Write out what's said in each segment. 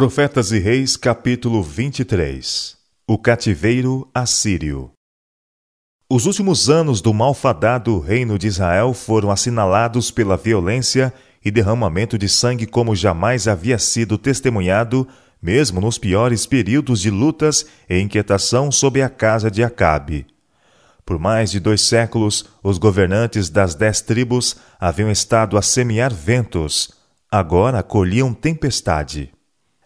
Profetas e Reis, capítulo 23 O cativeiro assírio Os últimos anos do malfadado reino de Israel foram assinalados pela violência e derramamento de sangue como jamais havia sido testemunhado, mesmo nos piores períodos de lutas e inquietação sob a casa de Acabe. Por mais de dois séculos, os governantes das dez tribos haviam estado a semear ventos, agora colhiam tempestade.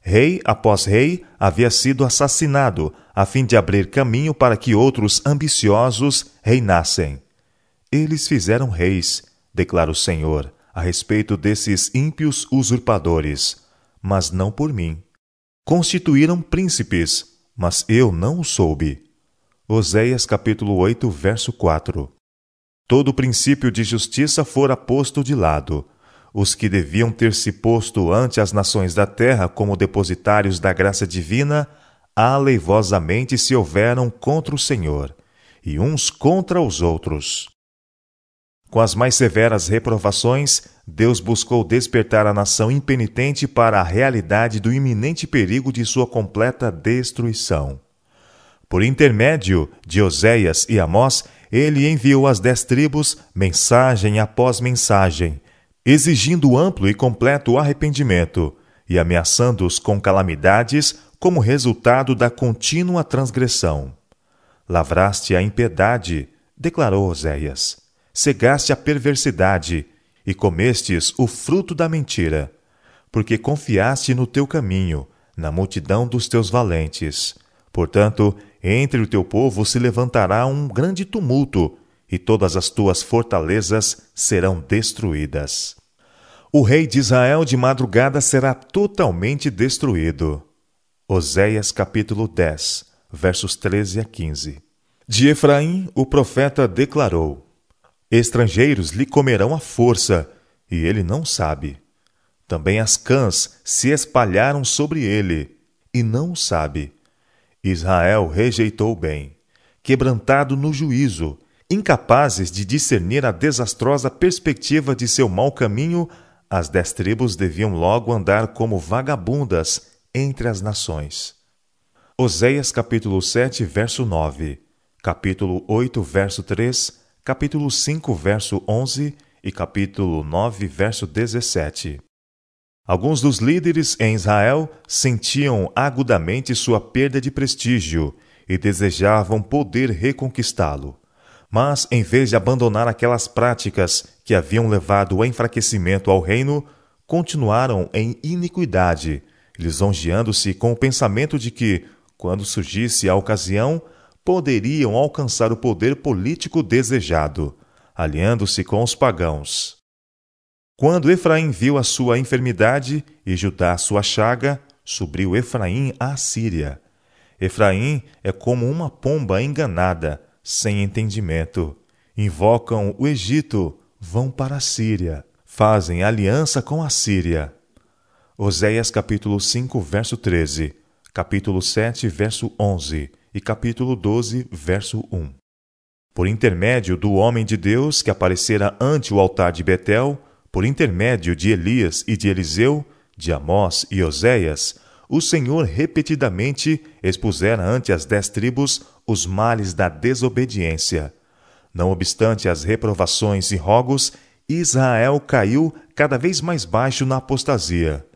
Rei após rei havia sido assassinado, a fim de abrir caminho para que outros ambiciosos reinassem. Eles fizeram reis, declara o Senhor, a respeito desses ímpios usurpadores, mas não por mim. Constituíram príncipes, mas eu não o soube. Oséias capítulo 8, verso 4. Todo o princípio de justiça fora posto de lado. Os que deviam ter se posto ante as nações da terra como depositários da graça divina, aleivosamente se houveram contra o Senhor, e uns contra os outros. Com as mais severas reprovações, Deus buscou despertar a nação impenitente para a realidade do iminente perigo de sua completa destruição. Por intermédio de Oséias e Amós, ele enviou às dez tribos mensagem após mensagem, exigindo amplo e completo arrependimento e ameaçando-os com calamidades como resultado da contínua transgressão. Lavraste a impiedade, declarou Oséias, cegaste a perversidade e comestes o fruto da mentira, porque confiaste no teu caminho, na multidão dos teus valentes. Portanto, entre o teu povo se levantará um grande tumulto, e todas as tuas fortalezas serão destruídas. O rei de Israel de madrugada será totalmente destruído. Oséias capítulo 10, versos 13 a 15. De Efraim, o profeta declarou: Estrangeiros lhe comerão à força, e ele não sabe. Também as cãs se espalharam sobre ele, e não sabe. Israel rejeitou o bem, quebrantado no juízo, incapazes de discernir a desastrosa perspectiva de seu mau caminho, as dez tribos deviam logo andar como vagabundas entre as nações. Oséias capítulo 7, verso 9, capítulo 8, verso 3, capítulo 5, verso 11 e capítulo 9, verso 17. Alguns dos líderes em Israel sentiam agudamente sua perda de prestígio e desejavam poder reconquistá-lo. Mas, em vez de abandonar aquelas práticas que haviam levado ao enfraquecimento ao reino, continuaram em iniquidade, lisonjeando-se com o pensamento de que, quando surgisse a ocasião, poderiam alcançar o poder político desejado, aliando-se com os pagãos. Quando Efraim viu a sua enfermidade e Judá sua chaga, subiu Efraim à Síria. Efraim é como uma pomba enganada, sem entendimento. Invocam o Egito, vão para a Síria, fazem aliança com a Síria. Oséias capítulo 5, verso 13, capítulo 7, verso 11 e capítulo 12, verso 1. Por intermédio do homem de Deus que aparecera ante o altar de Betel, por intermédio de Elias e de Eliseu, de Amós e Oséias, o Senhor repetidamente expusera ante as dez tribos os males da desobediência. Não obstante as reprovações e rogos, Israel caiu cada vez mais baixo na apostasia.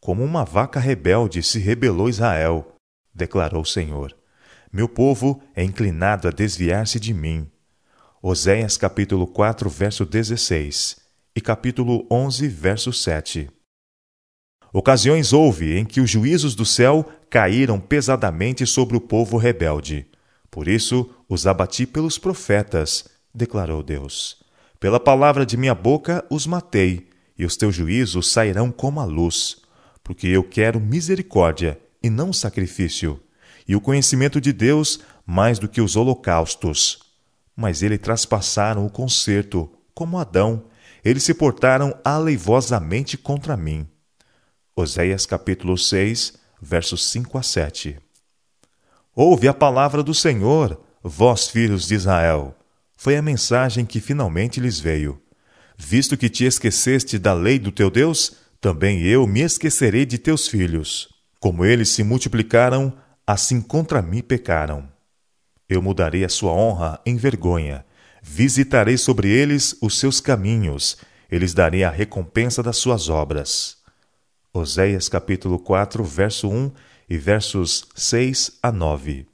Como uma vaca rebelde se rebelou Israel, declarou o Senhor. Meu povo é inclinado a desviar-se de mim. Oséias capítulo 4, verso 16 e capítulo 11, verso 7. Ocasiões houve em que os juízos do céu caíram pesadamente sobre o povo rebelde. Por isso os abati pelos profetas, declarou Deus. Pela palavra de minha boca os matei, e os teus juízos sairão como a luz, porque eu quero misericórdia e não sacrifício, e o conhecimento de Deus mais do que os holocaustos. Mas ele traspassaram o concerto, como Adão, eles se portaram aleivosamente contra mim. Oséias capítulo 6, versos 5 a 7. Ouve a palavra do Senhor, vós filhos de Israel. Foi a mensagem que finalmente lhes veio. Visto que te esqueceste da lei do teu Deus, também eu me esquecerei de teus filhos. Como eles se multiplicaram, assim contra mim pecaram. Eu mudarei a sua honra em vergonha. Visitarei sobre eles os seus caminhos. Eles darei a recompensa das suas obras. Oséias capítulo 4, verso 1 e versos 6 a 9.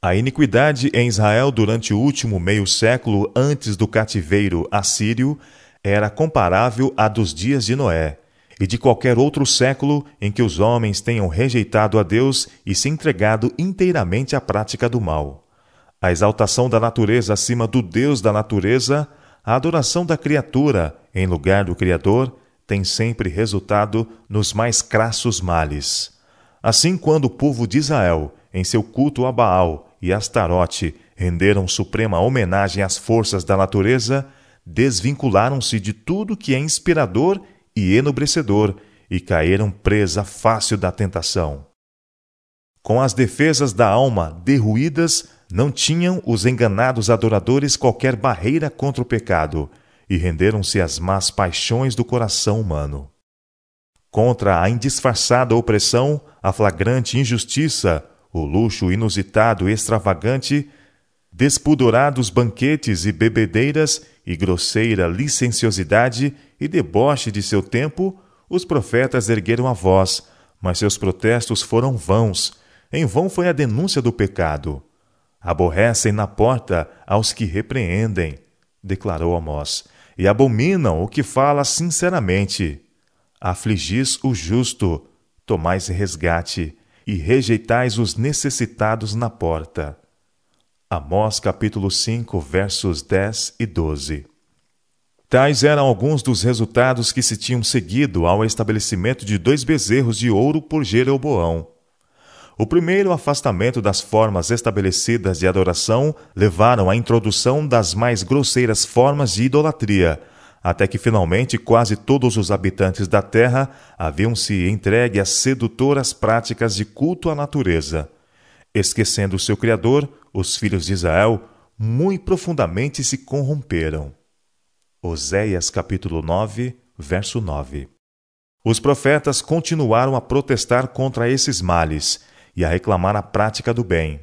A iniquidade em Israel durante o último meio século antes do cativeiro assírio era comparável à dos dias de Noé e de qualquer outro século em que os homens tenham rejeitado a Deus e se entregado inteiramente à prática do mal. A exaltação da natureza acima do Deus da natureza, a adoração da criatura em lugar do Criador, tem sempre resultado nos mais crassos males. Assim, quando o povo de Israel, em seu culto a Baal e Astarote, renderam suprema homenagem às forças da natureza, desvincularam-se de tudo que é inspirador e enobrecedor e caíram presa fácil da tentação. Com as defesas da alma derruídas, não tinham os enganados adoradores qualquer barreira contra o pecado e renderam-se às más paixões do coração humano. Contra a indisfarçada opressão, a flagrante injustiça, o luxo inusitado e extravagante, despudorados banquetes e bebedeiras e grosseira licenciosidade e deboche de seu tempo, os profetas ergueram a voz, mas seus protestos foram vãos. Em vão foi a denúncia do pecado. Aborrecem na porta aos que repreendem, declarou Amós, e abominam o que fala sinceramente. Afligis o justo, tomais resgate, e rejeitais os necessitados na porta. Amós capítulo 5, versos 10 e 12. Tais eram alguns dos resultados que se tinham seguido ao estabelecimento de dois bezerros de ouro por Jeroboão. O primeiro afastamento das formas estabelecidas de adoração levaram à introdução das mais grosseiras formas de idolatria, até que finalmente quase todos os habitantes da terra haviam se entregue às sedutoras práticas de culto à natureza. Esquecendo seu Criador, os filhos de Israel muito profundamente se corromperam. Oséias capítulo 9, verso 9. Os profetas continuaram a protestar contra esses males e a reclamar a prática do bem.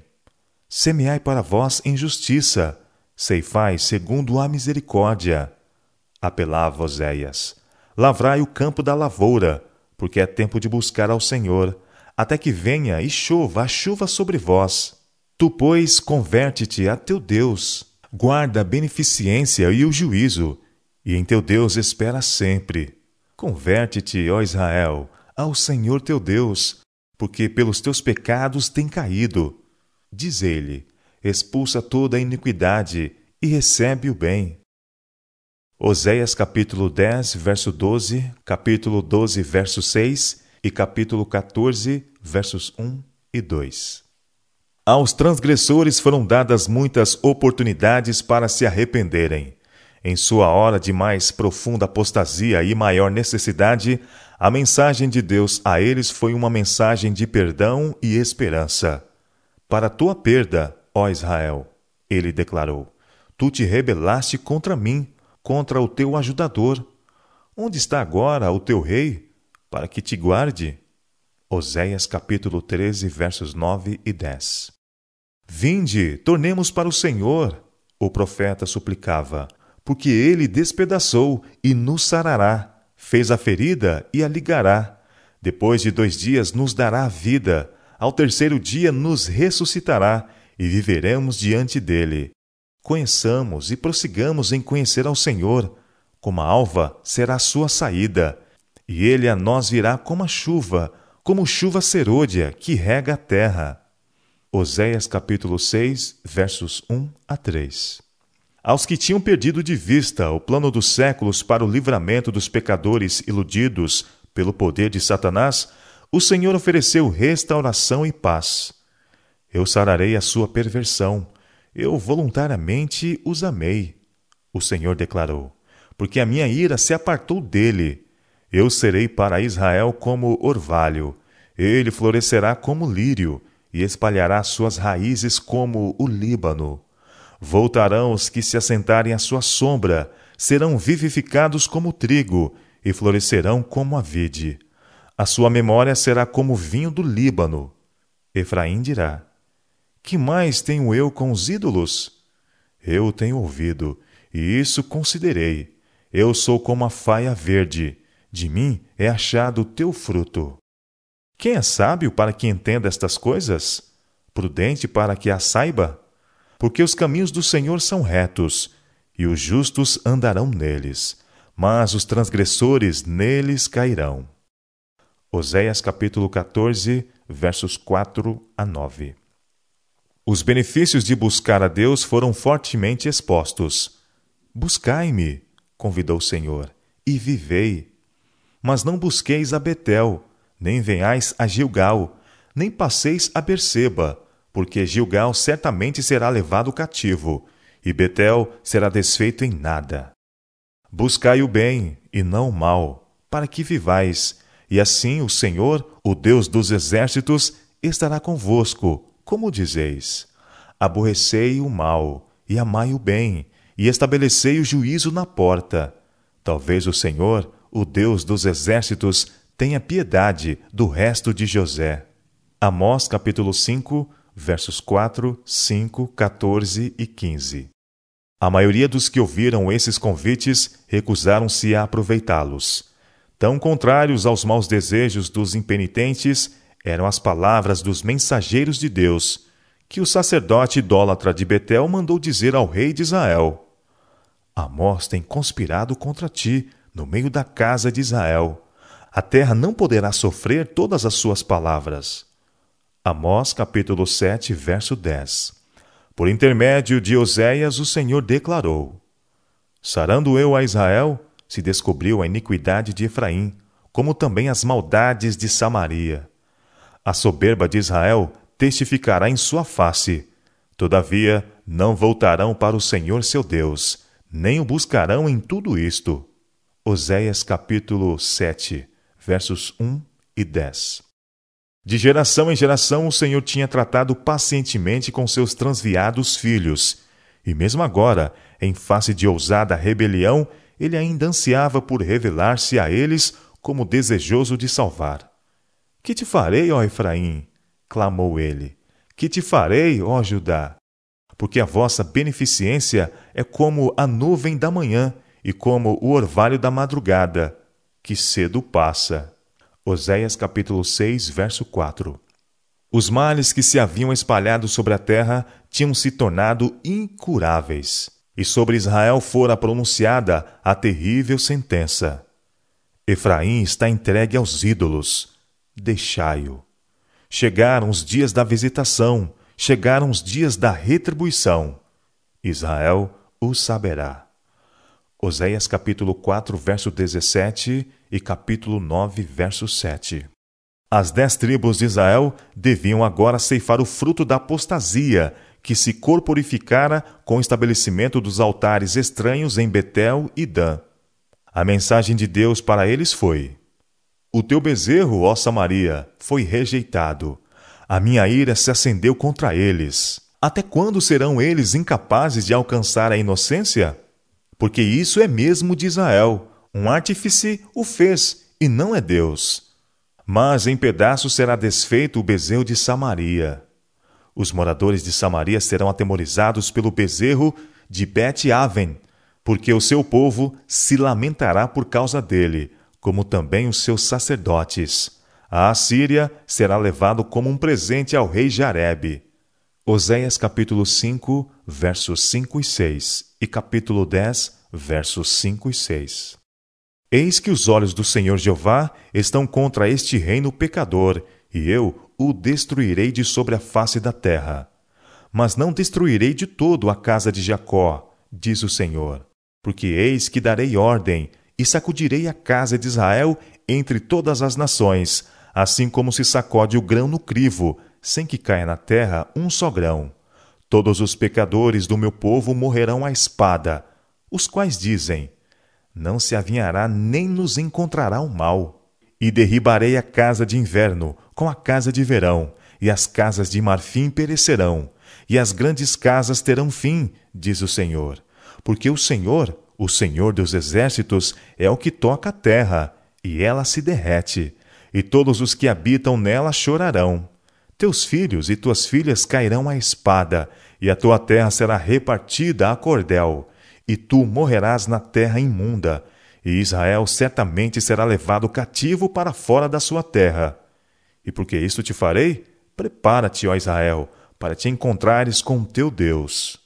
Semeai para vós em justiça, ceifai segundo a misericórdia. Apelava Oséias. Lavrai o campo da lavoura, porque é tempo de buscar ao Senhor, até que venha e chova a chuva sobre vós. Tu, pois, converte-te a teu Deus, guarda a beneficência e o juízo, e em teu Deus espera sempre. Converte-te, ó Israel, ao Senhor teu Deus, porque pelos teus pecados tem caído. Diz ele: expulsa toda a iniquidade e recebe o bem. Oséias capítulo 10, verso 12, capítulo 12, verso 6 e capítulo 14, versos 1 e 2. Aos transgressores foram dadas muitas oportunidades para se arrependerem. Em sua hora de mais profunda apostasia e maior necessidade, a mensagem de Deus a eles foi uma mensagem de perdão e esperança. Para tua perda, ó Israel, ele declarou: Tu te rebelaste contra mim, contra o teu ajudador. Onde está agora o teu rei, para que te guarde? Oséias capítulo 13, versos 9 e 10. Vinde, tornemos para o Senhor, o profeta suplicava porque ele despedaçou e nos sarará, fez a ferida e a ligará. Depois de dois dias nos dará vida, ao terceiro dia nos ressuscitará e viveremos diante dele. Conheçamos e prossigamos em conhecer ao Senhor. Como a alva será a sua saída, e ele a nós virá como a chuva, como chuva serôdia que rega a terra. Oséias capítulo 6, versos 1 a 3 aos que tinham perdido de vista o plano dos séculos para o livramento dos pecadores iludidos pelo poder de Satanás, o Senhor ofereceu restauração e paz. Eu sararei a sua perversão. Eu voluntariamente os amei. O Senhor declarou: Porque a minha ira se apartou dele. Eu serei para Israel como orvalho. Ele florescerá como lírio e espalhará suas raízes como o Líbano. Voltarão os que se assentarem à sua sombra, serão vivificados como trigo e florescerão como a vide. A sua memória será como vinho do Líbano. Efraim dirá: Que mais tenho eu com os ídolos? Eu tenho ouvido, e isso considerei. Eu sou como a faia verde, de mim é achado o teu fruto. Quem é sábio para que entenda estas coisas? Prudente para que as saiba? Porque os caminhos do Senhor são retos, e os justos andarão neles, mas os transgressores neles cairão. Oséias capítulo 14, versos 4 a 9. Os benefícios de buscar a Deus foram fortemente expostos. Buscai-me, convidou o Senhor, e vivei. Mas não busqueis a Betel, nem venhais a Gilgal, nem passeis a Berseba, porque Gilgal certamente será levado cativo, e Betel será desfeito em nada. Buscai o bem, e não o mal, para que vivais, e assim o Senhor, o Deus dos exércitos, estará convosco, como dizeis. Aborrecei o mal, e amai o bem, e estabelecei o juízo na porta. Talvez o Senhor, o Deus dos exércitos, tenha piedade do resto de José. Amós capítulo 5, versos 4, 5, 14 e 15. A maioria dos que ouviram esses convites recusaram-se a aproveitá-los. Tão contrários aos maus desejos dos impenitentes eram as palavras dos mensageiros de Deus, que o sacerdote idólatra de Betel mandou dizer ao rei de Israel: Amós tem conspirado contra ti no meio da casa de Israel. A terra não poderá sofrer todas as suas palavras. Amós capítulo 7, verso 10. Por intermédio de Oséias, o Senhor declarou: Sarando eu a Israel, se descobriu a iniquidade de Efraim, como também as maldades de Samaria. A soberba de Israel testificará em sua face. Todavia, não voltarão para o Senhor seu Deus, nem o buscarão em tudo isto. Oséias capítulo 7, versos 1 e 10. De geração em geração, o Senhor tinha tratado pacientemente com seus transviados filhos, e mesmo agora, em face de ousada rebelião, ele ainda ansiava por revelar-se a eles como desejoso de salvar. Que te farei, ó Efraim? clamou ele. Que te farei, ó Judá? Porque a vossa beneficência é como a nuvem da manhã e como o orvalho da madrugada, que cedo passa. Oséias capítulo 6, verso 4. Os males que se haviam espalhado sobre a terra tinham se tornado incuráveis, e sobre Israel fora pronunciada a terrível sentença: Efraim está entregue aos ídolos, deixai-o. Chegaram os dias da visitação, chegaram os dias da retribuição. Israel o saberá. Oséias capítulo 4, verso 17 e capítulo 9, verso 7. As dez tribos de Israel deviam agora ceifar o fruto da apostasia que se corporificara com o estabelecimento dos altares estranhos em Betel e Dan. A mensagem de Deus para eles foi: O teu bezerro, ó Samaria, foi rejeitado. A minha ira se acendeu contra eles. Até quando serão eles incapazes de alcançar a inocência? porque isso é mesmo de Israel. Um artífice o fez, e não é Deus. Mas em pedaços será desfeito o bezerro de Samaria. Os moradores de Samaria serão atemorizados pelo bezerro de Bet-Aven, porque o seu povo se lamentará por causa dele, como também os seus sacerdotes. A Assíria será levado como um presente ao rei Jareb. Oséias capítulo 5, versos 5 e 6 e capítulo 10, versos 5 e 6. Eis que os olhos do Senhor Jeová estão contra este reino pecador, e eu o destruirei de sobre a face da terra. Mas não destruirei de todo a casa de Jacó, diz o Senhor, porque eis que darei ordem e sacudirei a casa de Israel entre todas as nações, assim como se sacode o grão no crivo, sem que caia na terra um só grão. Todos os pecadores do meu povo morrerão à espada, os quais dizem: Não se avinhará nem nos encontrará o mal. E derribarei a casa de inverno com a casa de verão, e as casas de marfim perecerão, e as grandes casas terão fim, diz o Senhor. Porque o Senhor, o Senhor dos exércitos, é o que toca a terra, e ela se derrete, e todos os que habitam nela chorarão. Teus filhos e tuas filhas cairão à espada, e a tua terra será repartida a cordel, e tu morrerás na terra imunda, e Israel certamente será levado cativo para fora da sua terra. E porque isto te farei, prepara-te, ó Israel, para te encontrares com teu Deus.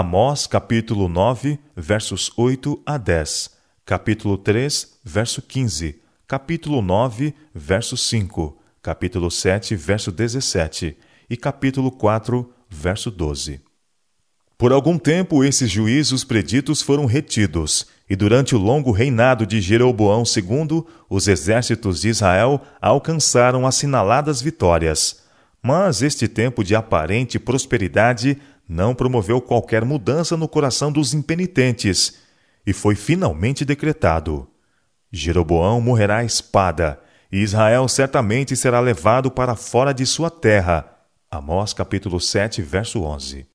Amós capítulo 9, versos 8 a 10, capítulo 3, verso 15, capítulo 9, verso 5, capítulo 7, verso 17 e capítulo 4, verso 12. Por algum tempo esses juízos preditos foram retidos, e durante o longo reinado de Jeroboão II, os exércitos de Israel alcançaram assinaladas vitórias. Mas este tempo de aparente prosperidade não promoveu qualquer mudança no coração dos impenitentes, e foi finalmente decretado: Jeroboão morrerá à espada, e Israel certamente será levado para fora de sua terra. Amós capítulo 7, verso 11.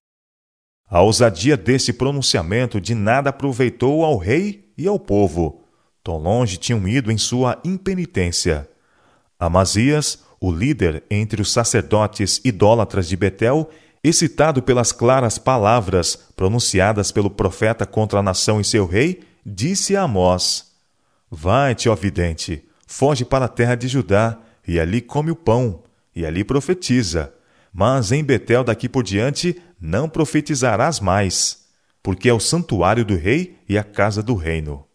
A ousadia desse pronunciamento de nada aproveitou ao rei e ao povo. Tão longe tinham ido em sua impenitência. Amazias, o líder entre os sacerdotes idólatras de Betel, excitado pelas claras palavras pronunciadas pelo profeta contra a nação e seu rei, disse a Amós: Vai-te, ó vidente, foge para a terra de Judá, e ali come o pão, e ali profetiza. Mas em Betel daqui por diante não profetizarás mais, porque é o santuário do rei e a casa do reino.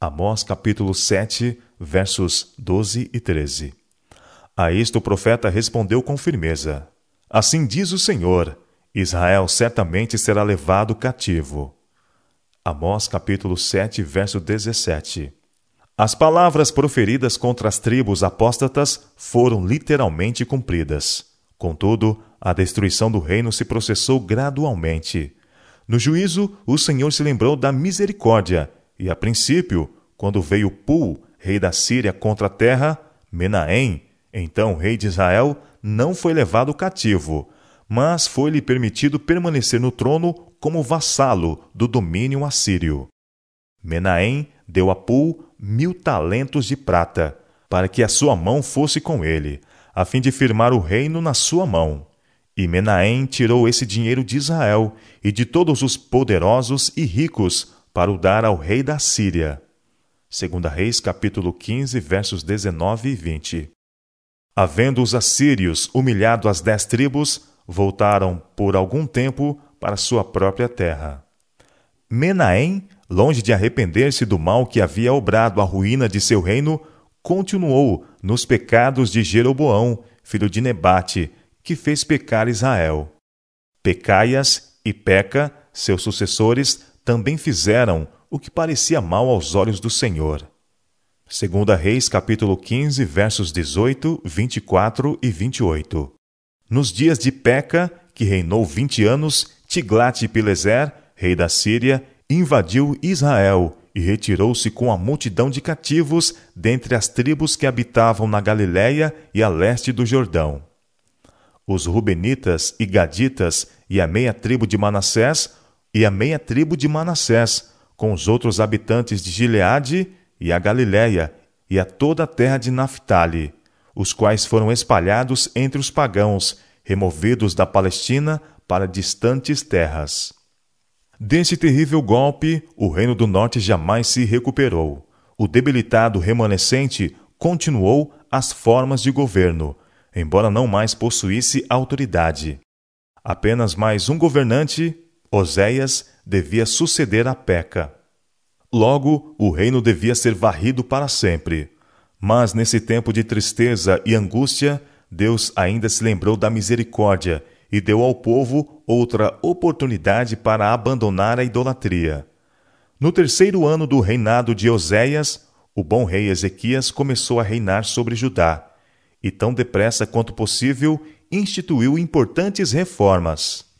Amós capítulo 7, versos 12 e 13. A isto o profeta respondeu com firmeza: Assim diz o Senhor: Israel certamente será levado cativo. Amós capítulo 7, verso 17. As palavras proferidas contra as tribos apóstatas foram literalmente cumpridas. Contudo, a destruição do reino se processou gradualmente. No juízo, o Senhor se lembrou da misericórdia, e a princípio, quando veio Pul, rei da Síria, contra a terra, Menahem, então rei de Israel, não foi levado cativo, mas foi-lhe permitido permanecer no trono como vassalo do domínio assírio. Menahem deu a Pul mil talentos de prata, para que a sua mão fosse com ele, a fim de firmar o reino na sua mão. E Menahem tirou esse dinheiro de Israel e de todos os poderosos e ricos para o dar ao rei da Síria. 2 Reis capítulo 15, versos 19 e 20. Havendo os assírios humilhado as dez tribos, voltaram por algum tempo para sua própria terra. Menahem, longe de arrepender-se do mal que havia obrado a ruína de seu reino, continuou nos pecados de Jeroboão, filho de Nebate, que fez pecar Israel. Pecaias e Peca, seus sucessores, também fizeram o que parecia mal aos olhos do Senhor. Segunda Reis, capítulo 15, versos 18, 24 e 28. Nos dias de Peca, que reinou vinte anos, Tiglat-Pileser, rei da Síria, invadiu Israel e retirou-se com a multidão de cativos dentre as tribos que habitavam na Galiléia e a leste do Jordão. Os Rubenitas e Gaditas e a meia tribo de Manassés e a meia tribo de Manassés, com os outros habitantes de Gileade e a Galiléia, e a toda a terra de Naphtali, os quais foram espalhados entre os pagãos, removidos da Palestina para distantes terras. Desse terrível golpe, o Reino do Norte jamais se recuperou. O debilitado remanescente continuou as formas de governo, embora não mais possuísse autoridade. Apenas mais um governante, Oséias, devia suceder a Peca. Logo, o reino devia ser varrido para sempre. Mas nesse tempo de tristeza e angústia, Deus ainda se lembrou da misericórdia e deu ao povo outra oportunidade para abandonar a idolatria. No terceiro ano do reinado de Oséias, o bom rei Ezequias começou a reinar sobre Judá, e tão depressa quanto possível instituiu importantes reformas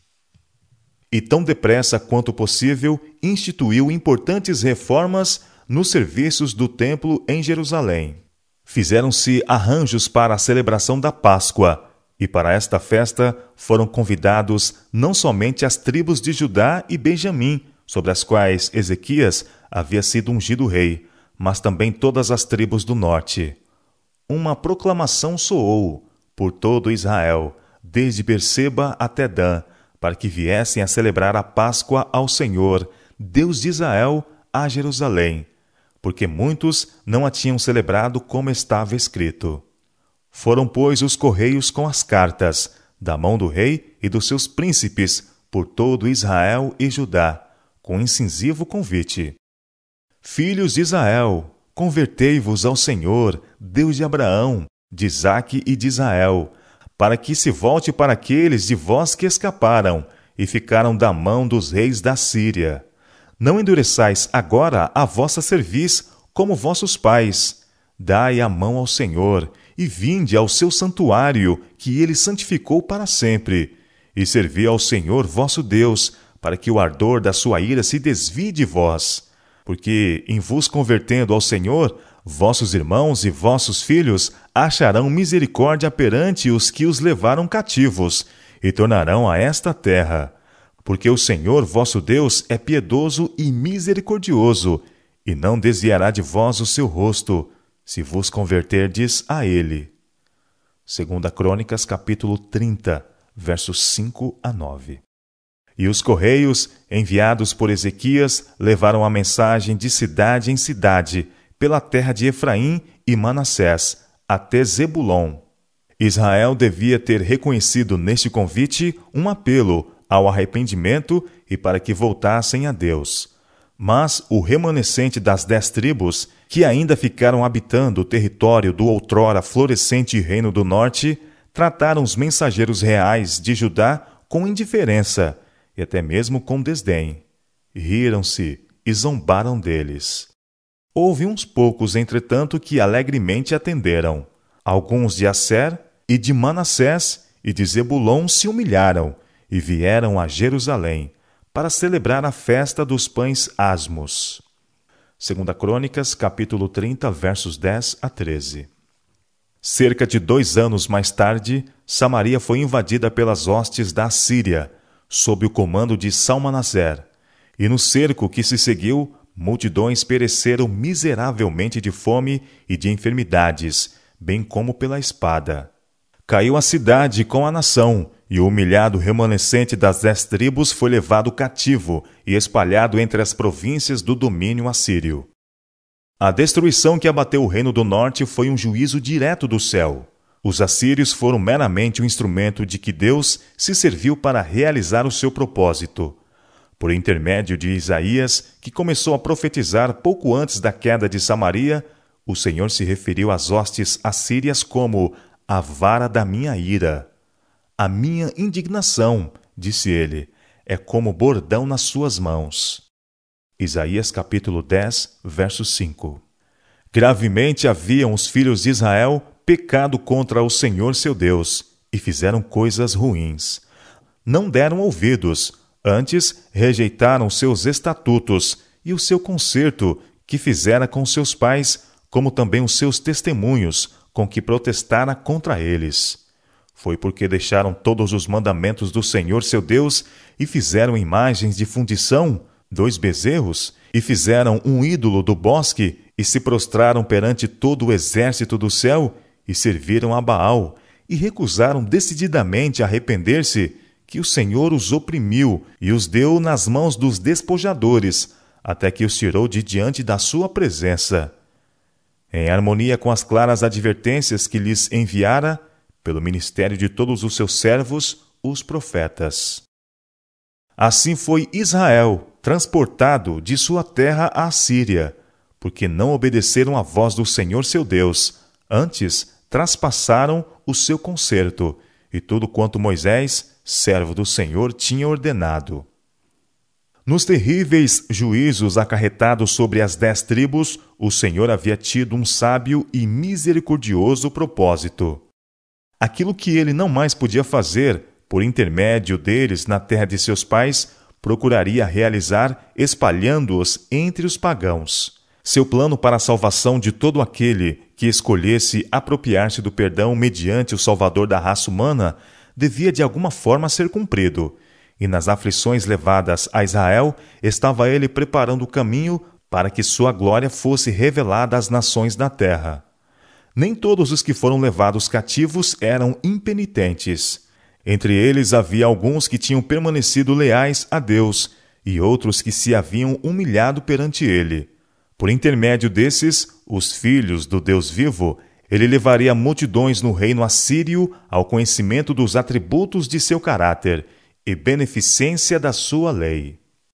e tão depressa quanto possível instituiu importantes reformas nos serviços do templo em Jerusalém. Fizeram-se arranjos para a celebração da Páscoa, e para esta festa foram convidados não somente as tribos de Judá e Benjamim, sobre as quais Ezequias havia sido ungido rei, mas também todas as tribos do norte. uma proclamação soou por todo Israel, desde Berseba até Dan, para que viessem a celebrar a Páscoa ao Senhor, Deus de Israel, a Jerusalém, porque muitos não a tinham celebrado como estava escrito. Foram, pois, os correios com as cartas, da mão do rei e dos seus príncipes, por todo Israel e Judá, com incisivo convite. Filhos de Israel, convertei-vos ao Senhor, Deus de Abraão, de Isaque e de Israel, para que se volte para aqueles de vós que escaparam e ficaram da mão dos reis da Síria. Não endureçais agora a vossa cerviz como vossos pais. Dai a mão ao Senhor e vinde ao seu santuário, que ele santificou para sempre, e servi ao Senhor vosso Deus, para que o ardor da sua ira se desvie de vós. Porque, em vos convertendo ao Senhor, vossos irmãos e vossos filhos acharão misericórdia perante os que os levaram cativos, e tornarão a esta terra. Porque o Senhor vosso Deus é piedoso e misericordioso, e não desviará de vós o seu rosto, se vos converterdes a ele. Segunda Crônicas, capítulo 30, versos 5 a 9. E os correios, enviados por Ezequias, levaram a mensagem de cidade em cidade, pela terra de Efraim e Manassés, até Zebulon. Israel devia ter reconhecido neste convite um apelo ao arrependimento e para que voltassem a Deus. Mas o remanescente das dez tribos, que ainda ficaram habitando o território do outrora florescente Reino do Norte, trataram os mensageiros reais de Judá com indiferença e até mesmo com desdém. Riram-se e zombaram deles. Houve uns poucos, entretanto, que alegremente atenderam. Alguns de Asser e de Manassés e de Zebulon se humilharam e vieram a Jerusalém para celebrar a festa dos pães asmos. Segunda Crônicas, capítulo 30, versos 10 a 13. Cerca de dois anos mais tarde, Samaria foi invadida pelas hostes da Síria, sob o comando de Salmanaser, e no cerco que se seguiu, multidões pereceram miseravelmente de fome e de enfermidades, bem como pela espada. Caiu a cidade com a nação, e o humilhado remanescente das dez tribos foi levado cativo e espalhado entre as províncias do domínio assírio. A destruição que abateu o reino do norte foi um juízo direto do céu. Os assírios foram meramente o um instrumento de que Deus se serviu para realizar o seu propósito. Por intermédio de Isaías, que começou a profetizar pouco antes da queda de Samaria, o Senhor se referiu às hostes assírias como a vara da minha ira. A minha indignação, disse ele, é como bordão nas suas mãos. Isaías capítulo 10, verso 5. Gravemente haviam os filhos de Israel pecado contra o Senhor seu Deus e fizeram coisas ruins. Não deram ouvidos, antes rejeitaram seus estatutos e o seu concerto que fizera com seus pais, como também os seus testemunhos com que protestara contra eles. Foi porque deixaram todos os mandamentos do Senhor seu Deus e fizeram imagens de fundição, dois bezerros, e fizeram um ídolo do bosque, e se prostraram perante todo o exército do céu, e serviram a Baal, e recusaram decididamente arrepender-se, que o Senhor os oprimiu e os deu nas mãos dos despojadores, até que os tirou de diante da sua presença. Em harmonia com as claras advertências que lhes enviara, pelo ministério de todos os seus servos, os profetas. Assim foi Israel transportado de sua terra à Síria, porque não obedeceram à voz do Senhor seu Deus, antes traspassaram o seu concerto e tudo quanto Moisés, servo do Senhor, tinha ordenado. Nos terríveis juízos acarretados sobre as dez tribos, o Senhor havia tido um sábio e misericordioso propósito aquilo que ele não mais podia fazer por intermédio deles na terra de seus pais, procuraria realizar espalhando-os entre os pagãos. Seu plano para a salvação de todo aquele que escolhesse apropriar-se do perdão mediante o Salvador da raça humana devia de alguma forma ser cumprido. E nas aflições levadas a Israel, estava ele preparando o caminho para que sua glória fosse revelada às nações da terra. Nem todos os que foram levados cativos eram impenitentes. Entre eles havia alguns que tinham permanecido leais a Deus e outros que se haviam humilhado perante ele. Por intermédio desses, os filhos do Deus vivo, ele levaria multidões no reino assírio ao conhecimento dos atributos de seu caráter e beneficência da sua lei.